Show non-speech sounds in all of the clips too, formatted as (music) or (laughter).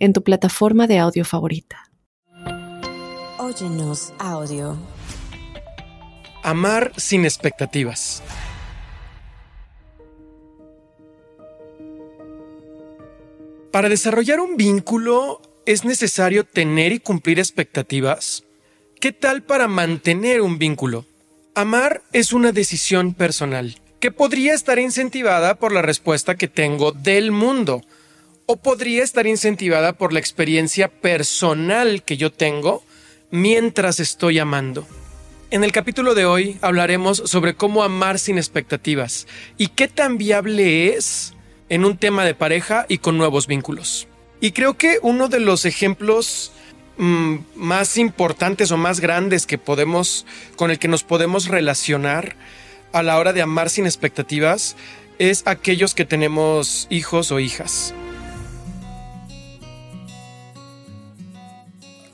en tu plataforma de audio favorita. Óyenos audio. Amar sin expectativas. Para desarrollar un vínculo es necesario tener y cumplir expectativas. ¿Qué tal para mantener un vínculo? Amar es una decisión personal que podría estar incentivada por la respuesta que tengo del mundo o podría estar incentivada por la experiencia personal que yo tengo mientras estoy amando. En el capítulo de hoy hablaremos sobre cómo amar sin expectativas y qué tan viable es en un tema de pareja y con nuevos vínculos. Y creo que uno de los ejemplos mm, más importantes o más grandes que podemos con el que nos podemos relacionar a la hora de amar sin expectativas es aquellos que tenemos hijos o hijas.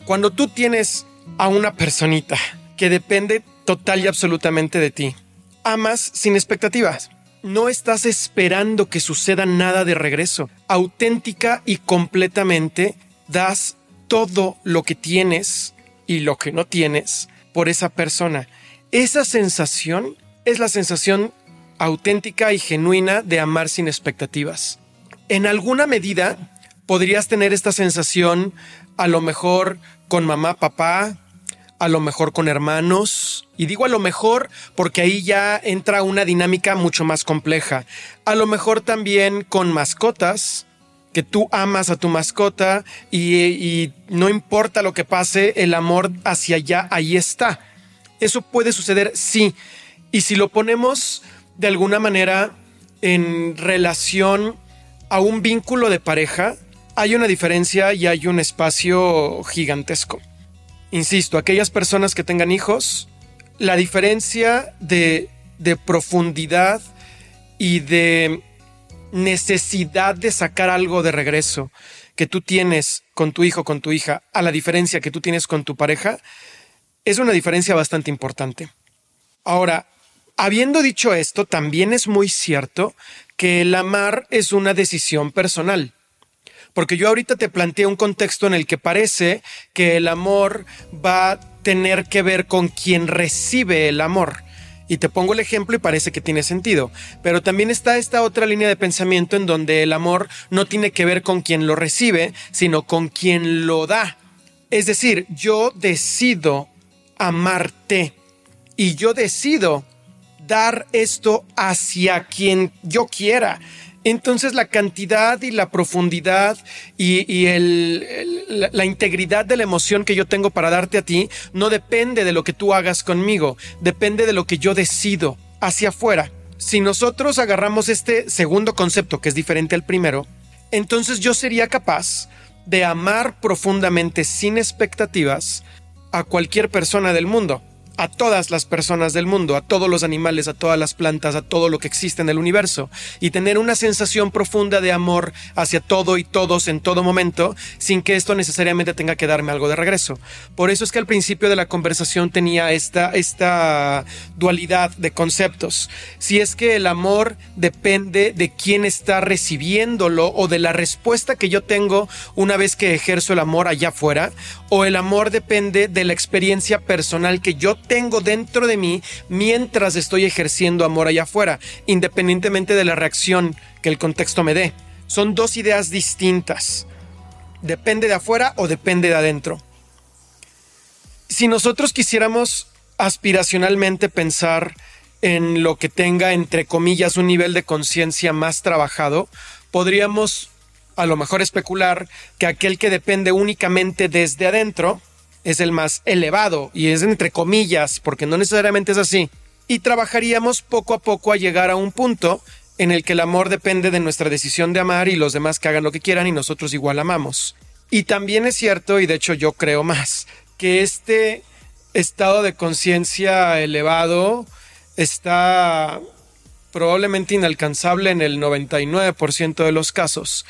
Cuando tú tienes a una personita que depende total y absolutamente de ti, amas sin expectativas. No estás esperando que suceda nada de regreso. Auténtica y completamente das todo lo que tienes y lo que no tienes por esa persona. Esa sensación es la sensación auténtica y genuina de amar sin expectativas. En alguna medida podrías tener esta sensación a lo mejor con mamá, papá, a lo mejor con hermanos. Y digo a lo mejor porque ahí ya entra una dinámica mucho más compleja. A lo mejor también con mascotas, que tú amas a tu mascota y, no importa lo que pase, el amor hacia allá, ahí está. Eso puede suceder, sí. Y si lo ponemos de alguna manera en relación a un vínculo de pareja, hay una diferencia y hay un espacio gigantesco. Insisto, aquellas personas que tengan hijos, la diferencia de, profundidad y de necesidad de sacar algo de regreso que tú tienes con tu hijo, con tu hija, a la diferencia que tú tienes con tu pareja, es una diferencia bastante importante. Ahora, habiendo dicho esto, también es muy cierto que el amar es una decisión personal. Porque yo ahorita te planteé un contexto en el que parece que el amor va a tener que ver con quien recibe el amor. Y te pongo el ejemplo y parece que tiene sentido. Pero también está esta otra línea de pensamiento en donde el amor no tiene que ver con quien lo recibe, sino con quien lo da. Es decir, yo decido amarte y yo decido dar esto hacia quien yo quiera entonces la cantidad y la profundidad y, la, integridad de la emoción que yo tengo para darte a ti no depende de lo que tú hagas conmigo, depende de lo que yo decido hacia afuera. Si nosotros agarramos este segundo concepto que es diferente al primero, entonces yo sería capaz de amar profundamente sin expectativas a cualquier persona del mundo a todas las personas del mundo, a todos los animales, a todas las plantas, a todo lo que existe en el universo, y tener una sensación profunda de amor hacia todo y todos en todo momento, sin que esto necesariamente tenga que darme algo de regreso. Por eso es que al principio de la conversación tenía esta, esta dualidad de conceptos. Si es que el amor depende de quién está recibiéndolo o de la respuesta que yo tengo una vez que ejerzo el amor allá afuera, o el amor depende de la experiencia personal que yo tengo dentro de mí mientras estoy ejerciendo amor allá afuera, independientemente de la reacción que el contexto me dé. Son dos ideas distintas. Depende de afuera o depende de adentro. Si nosotros quisiéramos aspiracionalmente pensar en lo que tenga, entre comillas, un nivel de conciencia más trabajado, podríamos a lo mejor especular que aquel que depende únicamente desde adentro es el más elevado y es entre comillas, porque no necesariamente es así. Y trabajaríamos poco a poco a llegar a un punto en el que el amor depende de nuestra decisión de amar y los demás que hagan lo que quieran y nosotros igual amamos. Y también es cierto, y de hecho yo creo más, que este estado de conciencia elevado está probablemente inalcanzable en el 99% de los casos,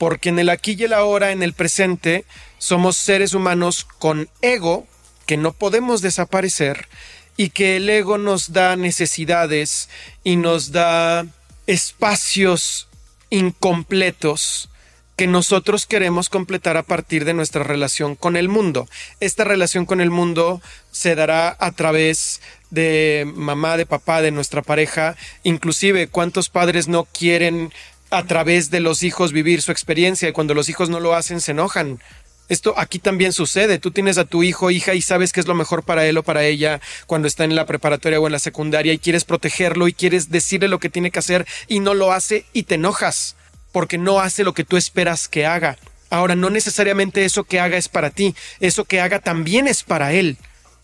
porque en el aquí y el ahora, en el presente, somos seres humanos con ego que no podemos desaparecer y que el ego nos da necesidades y nos da espacios incompletos que nosotros queremos completar a partir de nuestra relación con el mundo. Esta relación con el mundo se dará a través de mamá, de papá, de nuestra pareja, inclusive cuántos padres no quieren a través de los hijos vivir su experiencia y cuando los hijos no lo hacen se enojan. Esto aquí también sucede. Tú tienes a tu hijo, hija y sabes que es lo mejor para él o para ella cuando está en la preparatoria o en la secundaria y quieres protegerlo y quieres decirle lo que tiene que hacer y no lo hace y te enojas porque no hace lo que tú esperas que haga. Ahora, no necesariamente eso que haga es para ti, eso que haga también es para él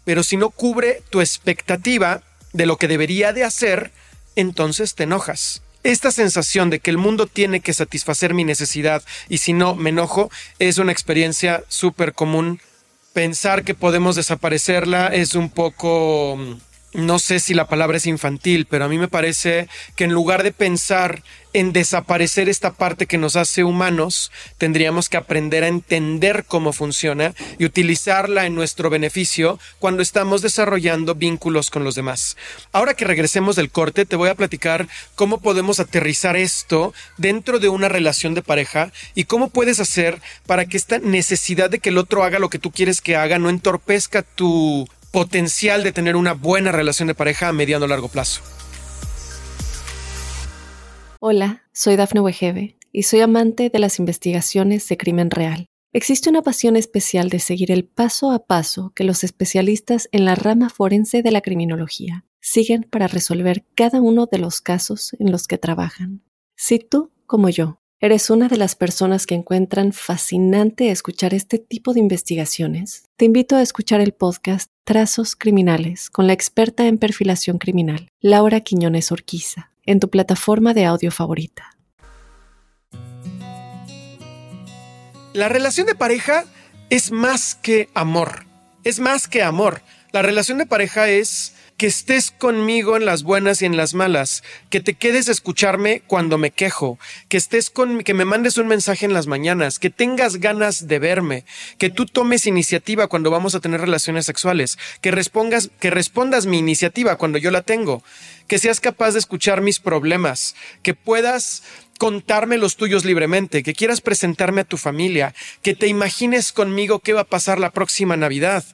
pero si no cubre tu expectativa de lo que debería de hacer, entonces te enojas. Esta sensación de que el mundo tiene que satisfacer mi necesidad y si no me enojo es una experiencia súper común. Pensar que podemos desaparecerla es un poco no sé si la palabra es infantil, pero a mí me parece que en lugar de pensar en desaparecer esta parte que nos hace humanos, tendríamos que aprender a entender cómo funciona y utilizarla en nuestro beneficio cuando estamos desarrollando vínculos con los demás. Ahora que regresemos del corte, te voy a platicar cómo podemos aterrizar esto dentro de una relación de pareja y cómo puedes hacer para que esta necesidad de que el otro haga lo que tú quieres que haga no entorpezca tu potencial de tener una buena relación de pareja a mediano o largo plazo. Hola, soy Dafne Wegebe y soy amante de las investigaciones de crimen real. Existe una pasión especial de seguir el paso a paso que los especialistas en la rama forense de la criminología siguen para resolver cada uno de los casos en los que trabajan. Si tú, como yo, ¿Eres una de las personas que encuentran fascinante escuchar este tipo de investigaciones? Te invito a escuchar el podcast Trazos Criminales con la experta en perfilación criminal, Laura Quiñones Orquiza, en tu plataforma de audio favorita. La relación de pareja es más que amor. Es más que amor. La relación de pareja es que estés conmigo en las buenas y en las malas, que te quedes a escucharme cuando me quejo, que estés con que me mandes un mensaje en las mañanas, que tengas ganas de verme, que tú tomes iniciativa cuando vamos a tener relaciones sexuales, que respondas que respondas mi iniciativa cuando yo la tengo, que seas capaz de escuchar mis problemas, que puedas contarme los tuyos libremente, que quieras presentarme a tu familia, que te imagines conmigo qué va a pasar la próxima Navidad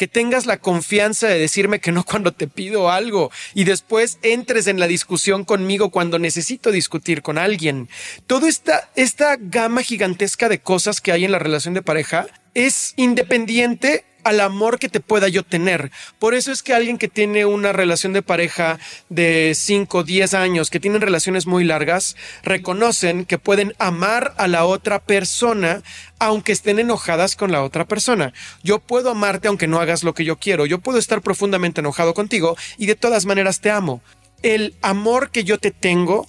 que tengas la confianza de decirme que no cuando te pido algo y después entres en la discusión conmigo cuando necesito discutir con alguien. Toda esta, esta gama gigantesca de cosas que hay en la relación de pareja es independiente al amor que te pueda yo tener. Por eso es que alguien que tiene una relación de pareja de 5, 10 años, que tienen relaciones muy largas, reconocen que pueden amar a la otra persona aunque estén enojadas con la otra persona. Yo puedo amarte aunque no hagas lo que yo quiero. Yo puedo estar profundamente enojado contigo y de todas maneras te amo. El amor que yo te tengo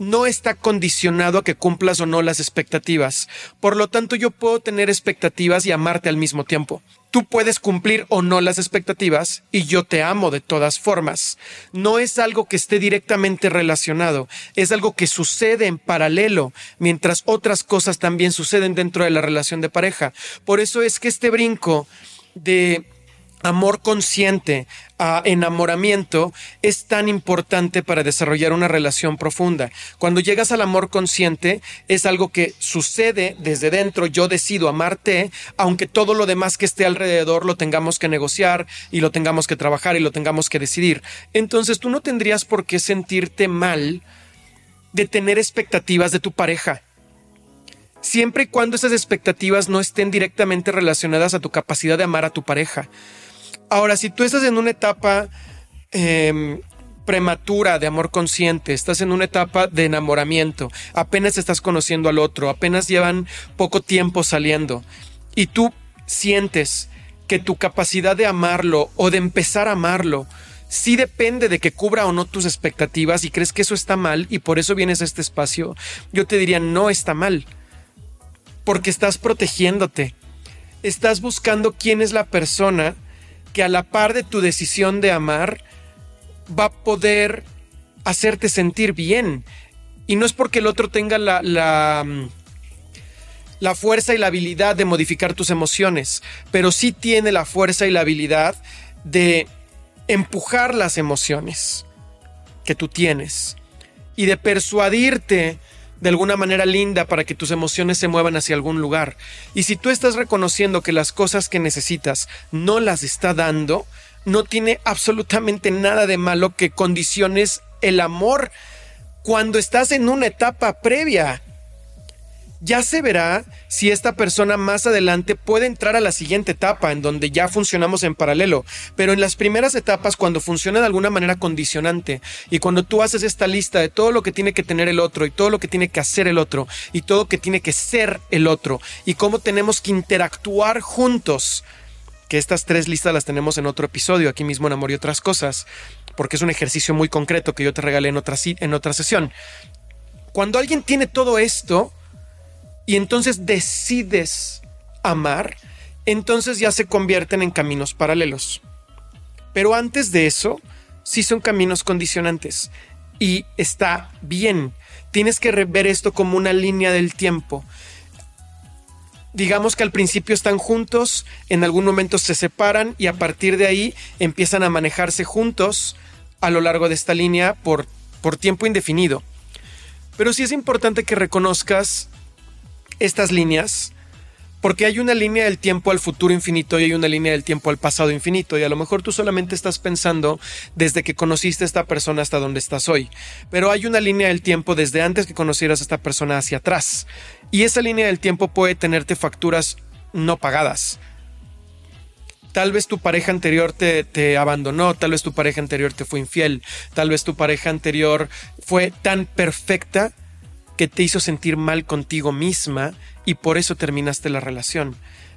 no está condicionado a que cumplas o no las expectativas. Por lo tanto, yo puedo tener expectativas y amarte al mismo tiempo. Tú puedes cumplir o no las expectativas y yo te amo de todas formas. No es algo que esté directamente relacionado, es algo que sucede en paralelo, mientras otras cosas también suceden dentro de la relación de pareja. Por eso es que este brinco de amor consciente a enamoramiento es tan importante para desarrollar una relación profunda. Cuando llegas al amor consciente es algo que sucede desde dentro, yo decido amarte, aunque todo lo demás que esté alrededor lo tengamos que negociar y lo tengamos que trabajar y lo tengamos que decidir. Entonces tú no tendrías por qué sentirte mal de tener expectativas de tu pareja siempre y cuando esas expectativas no estén directamente relacionadas a tu capacidad de amar a tu pareja. Ahora, si tú estás en una etapa em, prematura de amor consciente, estás en una etapa de enamoramiento, apenas estás conociendo al otro, apenas llevan poco tiempo saliendo y tú sientes que tu capacidad de amarlo o de empezar a amarlo sí depende de que cubra o no tus expectativas y crees que eso está mal y por eso vienes a este espacio, yo te diría no está mal. porque estás protegiéndote. Estás buscando quién es la persona que a la par de tu decisión de amar va a poder hacerte sentir bien. Y no es porque el otro tenga la, la, mm, la, fuerza y la habilidad de modificar tus emociones, pero sí tiene la fuerza y la habilidad de empujar las emociones que tú tienes y de persuadirte de alguna manera linda para que tus emociones se muevan hacia algún lugar. Y si tú estás reconociendo que las cosas que necesitas no las está dando, no tiene absolutamente nada de malo que condiciones el amor cuando estás en una etapa previa ya se verá si esta persona más adelante puede entrar a la siguiente etapa en donde ya funcionamos en paralelo. Pero en las primeras etapas, cuando funciona de alguna manera condicionante y cuando tú haces esta lista de todo lo que tiene que tener el otro y todo lo que tiene que hacer el otro y todo lo que tiene que ser el otro y cómo tenemos que interactuar juntos, que estas tres listas las tenemos en otro episodio, aquí mismo en Amor y otras cosas, porque es un ejercicio muy concreto que yo te regalé en otra, en otra sesión. Cuando alguien tiene todo esto, y entonces decides amar, entonces ya se convierten en caminos paralelos. Pero antes de eso, sí son caminos condicionantes. Y está bien. Tienes que ver esto como una línea del tiempo. Digamos que al principio están juntos, en algún momento se separan y a partir de ahí empiezan a manejarse juntos a lo largo de esta línea por, por tiempo indefinido. Pero sí es importante que reconozcas estas líneas porque hay una línea del tiempo al futuro infinito y hay una línea del tiempo al pasado infinito y a lo mejor tú solamente estás pensando desde que conociste a esta persona hasta donde estás hoy, pero hay una línea del tiempo desde antes que conocieras a esta persona hacia atrás y esa línea del tiempo puede tenerte facturas no pagadas. Tal vez tu pareja anterior te, te abandonó, tal vez tu pareja anterior te fue infiel, tal vez tu pareja anterior fue tan perfecta que te hizo sentir mal contigo misma y por eso terminaste la relación.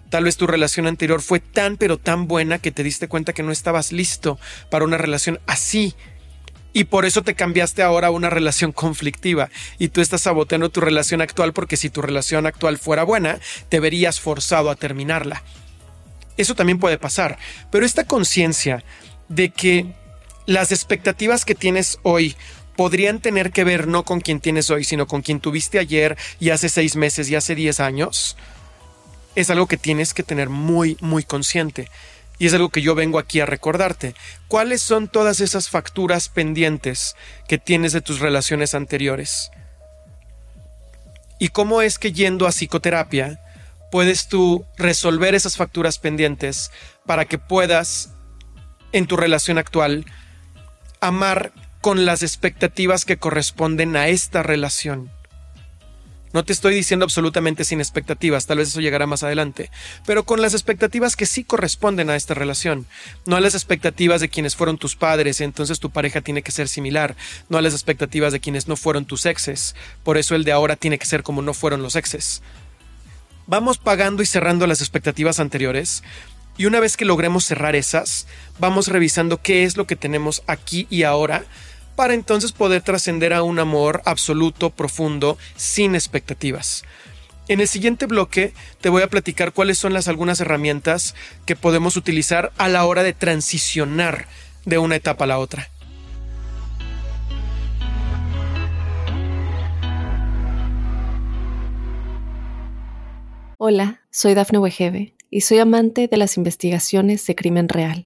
Tal vez tu relación anterior fue tan pero tan buena que te diste cuenta que no estabas listo para una relación así. Y por eso te cambiaste ahora a una relación conflictiva. Y tú estás saboteando tu relación actual porque si tu relación actual fuera buena, te verías forzado a terminarla. Eso también puede pasar. Pero esta conciencia de que las expectativas que tienes hoy podrían tener que ver no con quien tienes hoy, sino con quien tuviste ayer y hace seis meses y hace diez años, es algo que tienes que tener muy, muy consciente. Y es algo que yo vengo aquí a recordarte. ¿Cuáles son todas esas facturas pendientes que tienes de tus relaciones anteriores? ¿Y cómo es que yendo a psicoterapia puedes tú resolver esas facturas pendientes para que puedas, en tu relación actual, amar con las expectativas que corresponden a esta relación. No te estoy diciendo absolutamente sin expectativas, tal vez eso llegará más adelante, pero con las expectativas que sí corresponden a esta relación, no a las expectativas de quienes fueron tus padres, entonces tu pareja tiene que ser similar, no a las expectativas de quienes no fueron tus exes, por eso el de ahora tiene que ser como no fueron los exes. Vamos pagando y cerrando las expectativas anteriores, y una vez que logremos cerrar esas, vamos revisando qué es lo que tenemos aquí y ahora para entonces poder trascender a un amor absoluto, profundo, sin expectativas. En el siguiente bloque te voy a platicar cuáles son las algunas herramientas que podemos utilizar a la hora de transicionar de una etapa a la otra. Hola, soy Dafne Wegebe y soy amante de las investigaciones de crimen real.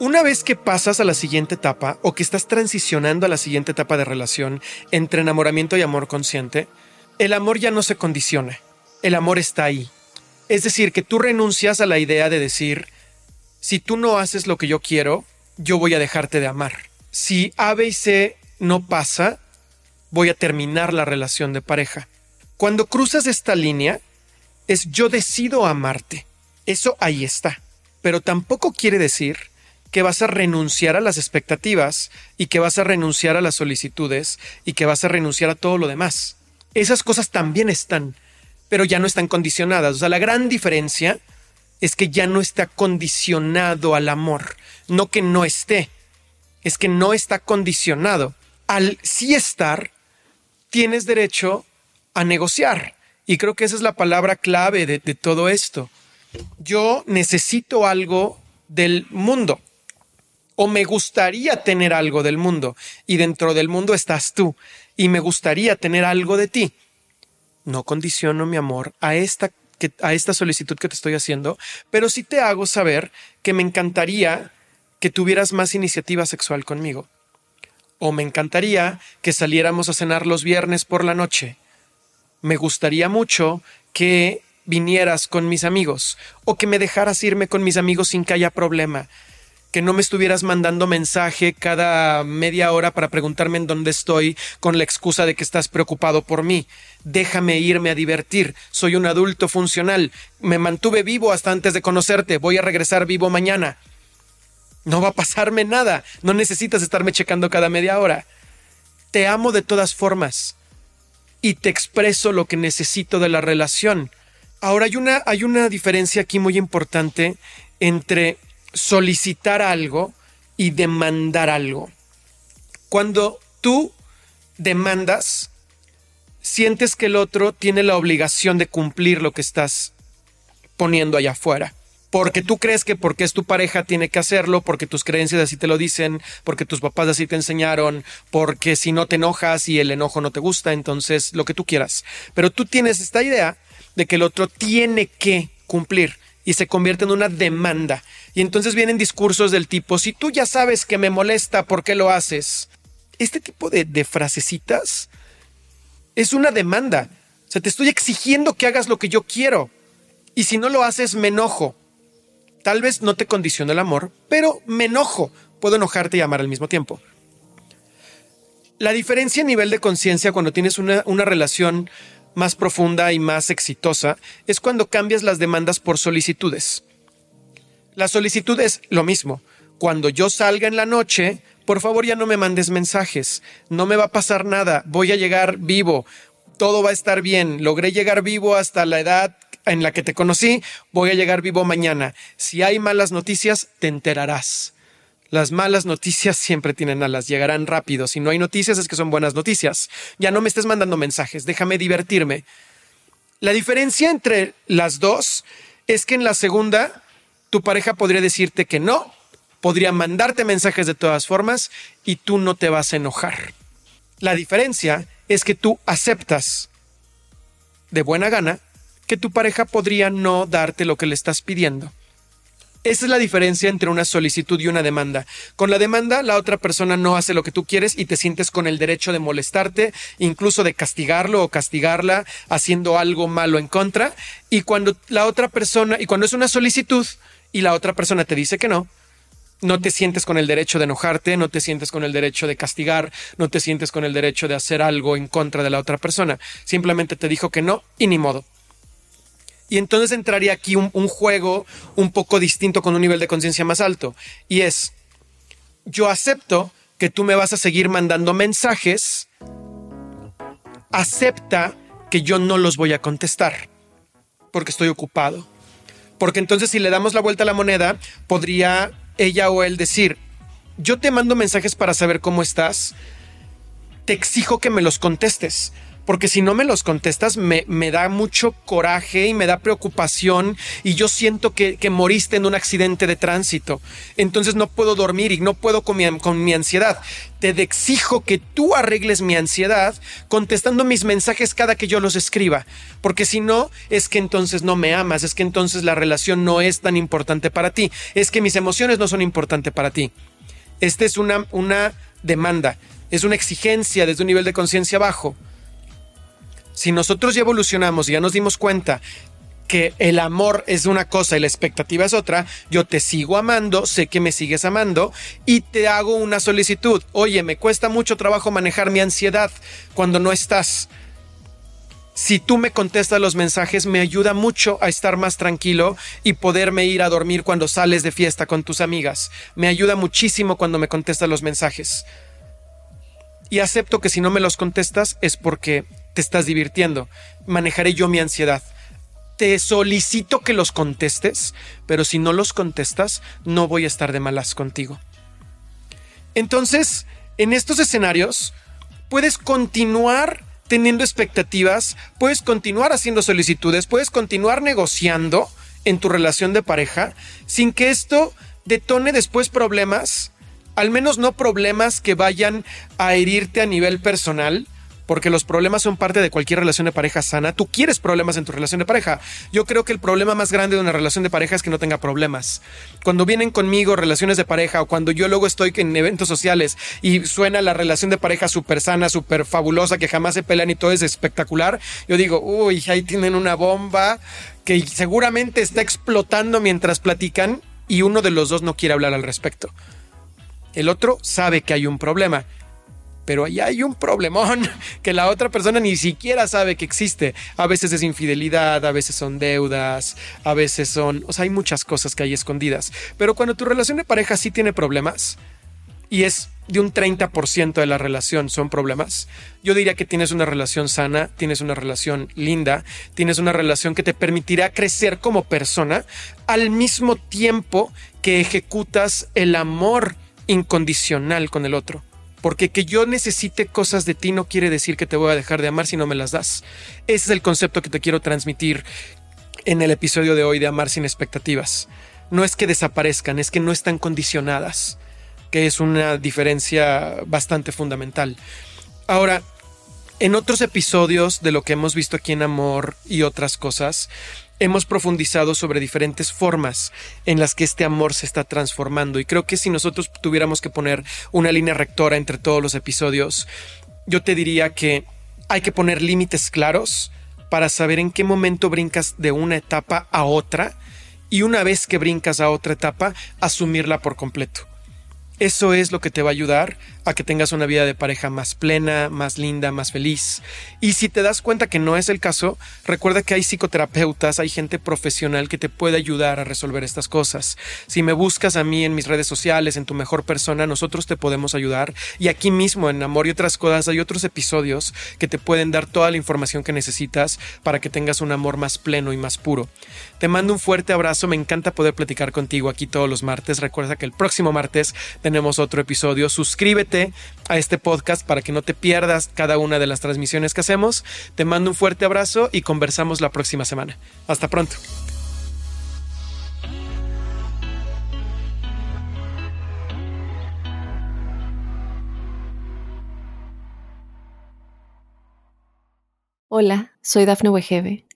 Una vez que pasas a la siguiente etapa o que estás transicionando a la siguiente etapa de relación entre enamoramiento y amor consciente, el amor ya no se condiciona, el amor está ahí. Es decir, que tú renuncias a la idea de decir, si tú no haces lo que yo quiero, yo voy a dejarte de amar. Si A, B y C no pasa, voy a terminar la relación de pareja. Cuando cruzas esta línea, es yo decido amarte. Eso ahí está. Pero tampoco quiere decir que vas a renunciar a las expectativas y que vas a renunciar a las solicitudes y que vas a renunciar a todo lo demás. Esas cosas también están, pero ya no están condicionadas. O sea, la gran diferencia es que ya no está condicionado al amor, no que no esté, es que no está condicionado. Al sí estar, tienes derecho a negociar. Y creo que esa es la palabra clave de, de todo esto. Yo necesito algo del mundo o me gustaría tener algo del mundo y dentro del mundo estás tú y me gustaría tener algo de ti. No condiciono mi amor a esta, a esta solicitud que te estoy haciendo, pero sí te hago saber que me encantaría que tuvieras más iniciativa sexual conmigo. O me encantaría que saliéramos a cenar los viernes por la noche. Me gustaría mucho que vinieras con mis amigos o que me dejaras irme con mis amigos sin que haya problema que no me estuvieras mandando mensaje cada media hora para preguntarme en dónde estoy con la excusa de que estás preocupado por mí. Déjame irme a divertir. Soy un adulto funcional. Me mantuve vivo hasta antes de conocerte. Voy a regresar vivo mañana. No va a pasarme nada. No necesitas estarme checando cada media hora. Te amo de todas formas. Y te expreso lo que necesito de la relación. Ahora hay una, hay una diferencia aquí muy importante entre solicitar algo y demandar algo. Cuando tú demandas, sientes que el otro tiene la obligación de cumplir lo que estás poniendo allá afuera. Porque tú crees que porque es tu pareja tiene que hacerlo, porque tus creencias así te lo dicen, porque tus papás así te enseñaron, porque si no te enojas y el enojo no te gusta, entonces lo que tú quieras. Pero tú tienes esta idea de que el otro tiene que cumplir y se convierte en una demanda. Y entonces vienen discursos del tipo, si tú ya sabes que me molesta, ¿por qué lo haces? Este tipo de, de frasecitas es una demanda. O sea, te estoy exigiendo que hagas lo que yo quiero. Y si no lo haces, me enojo. Tal vez no te condiciona el amor, pero me enojo. Puedo enojarte y amar al mismo tiempo. La diferencia a nivel de conciencia cuando tienes una, una relación más profunda y más exitosa es cuando cambias las demandas por solicitudes. La solicitud es lo mismo. Cuando yo salga en la noche, por favor ya no me mandes mensajes, no me va a pasar nada, voy a llegar vivo, todo va a estar bien, logré llegar vivo hasta la edad en la que te conocí, voy a llegar vivo mañana. Si hay malas noticias, te enterarás. Las malas noticias siempre tienen alas, llegarán rápido. Si no hay noticias es que son buenas noticias. Ya no me estés mandando mensajes, déjame divertirme. La diferencia entre las dos es que en la segunda tu pareja podría decirte que no, podría mandarte mensajes de todas formas y tú no te vas a enojar. La diferencia es que tú aceptas de buena gana que tu pareja podría no darte lo que le estás pidiendo. Esa es la diferencia entre una solicitud y una demanda. Con la demanda, la otra persona no hace lo que tú quieres y te sientes con el derecho de molestarte, incluso de castigarlo o castigarla haciendo algo malo en contra. Y cuando la otra persona, y cuando es una solicitud y la otra persona te dice que no, no te sientes con el derecho de enojarte, no te sientes con el derecho de castigar, no te sientes con el derecho de hacer algo en contra de la otra persona. Simplemente te dijo que no y ni modo. Y entonces entraría aquí un, juego un poco distinto con un nivel de conciencia más alto. Y es, yo acepto que tú me vas a seguir mandando mensajes, acepta que yo no los voy a contestar, porque estoy ocupado. Porque entonces si le damos la vuelta a la moneda, podría ella o él decir, yo te mando mensajes para saber cómo estás, te exijo que me los contestes porque si no me los contestas me, me, da mucho coraje y me da preocupación y yo siento que, que, moriste en un accidente de tránsito. Entonces no puedo dormir y no puedo con mi, con mi ansiedad. Te exijo que tú arregles mi ansiedad contestando mis mensajes cada que yo los escriba, porque si no es que entonces no me amas, es que entonces la relación no es tan importante para ti, es que mis emociones no son importantes para ti. Esta es una, una demanda, es una exigencia desde un nivel de conciencia bajo si nosotros ya evolucionamos y ya nos dimos cuenta que el amor es una cosa y la expectativa es otra, yo te sigo amando, sé que me sigues amando y te hago una solicitud. Oye, me cuesta mucho trabajo manejar mi ansiedad cuando no estás. si tú me contestas los mensajes, me ayuda mucho a estar más tranquilo y poderme ir a dormir cuando sales de fiesta con tus amigas. Me ayuda muchísimo cuando me contestas los mensajes. Y acepto que si no me los contestas es porque te estás divirtiendo. Manejaré yo mi ansiedad. Te solicito que los contestes, pero si no los contestas, no voy a estar de malas contigo. Entonces, en estos escenarios, puedes continuar teniendo expectativas, puedes continuar haciendo solicitudes, puedes continuar negociando en tu relación de pareja sin que esto detone después problemas, al menos no problemas que vayan a herirte a nivel personal, porque los problemas son parte de cualquier relación de pareja sana. Tú quieres problemas en tu relación de pareja. Yo creo que el problema más grande de una relación de pareja es que no tenga problemas. Cuando vienen conmigo relaciones de pareja o cuando yo luego estoy en eventos sociales y suena la relación de pareja súper sana, súper fabulosa, que jamás se pelean y todo es espectacular, yo digo, uy, ahí tienen una bomba que seguramente está explotando mientras platican y uno de los dos no quiere hablar al respecto. El otro sabe que hay un problema pero ahí hay un problemón (laughs) que la otra persona ni siquiera sabe que existe. A veces es infidelidad, a veces son deudas, a veces son, o sea, hay muchas cosas que hay escondidas. Pero cuando tu relación de pareja sí tiene problemas y es de un 30% de la relación son problemas, yo diría que tienes una relación sana, tienes una relación linda, tienes una relación que te permitirá crecer como persona al mismo tiempo que ejecutas el amor incondicional con el otro. Porque que yo necesite cosas de ti no quiere decir que te voy a dejar de amar si no me las das. Ese es el concepto que te quiero transmitir en el episodio de hoy de Amar sin expectativas. No es que desaparezcan, es que no están condicionadas, que es una diferencia bastante fundamental. Ahora, en otros episodios de lo que hemos visto aquí en Amor y otras cosas, hemos profundizado sobre diferentes formas en las que este amor se está transformando y creo que si nosotros tuviéramos que poner una línea rectora entre todos los episodios, yo te diría que hay que poner límites claros para saber en qué momento brincas de una etapa a otra y una vez que brincas a otra etapa, asumirla por completo. Eso es lo que te va a ayudar a que tengas una vida de pareja más plena, más linda, más feliz. Y si te das cuenta que no es el caso, recuerda que hay psicoterapeutas, hay gente profesional que te puede ayudar a resolver estas cosas. Si me buscas a mí en mis redes sociales, en tu mejor persona, nosotros te podemos ayudar. Y aquí mismo en Amor y otras cosas hay otros episodios que te pueden dar toda la información que necesitas para que tengas un amor más pleno y más puro. Te mando un fuerte abrazo, me encanta poder platicar contigo aquí todos los martes. Recuerda que el próximo martes tenemos otro episodio. Suscríbete a este podcast para que no te pierdas cada una de las transmisiones que hacemos. Te mando un fuerte abrazo y conversamos la próxima semana. Hasta pronto. Hola, soy Dafne Wegebe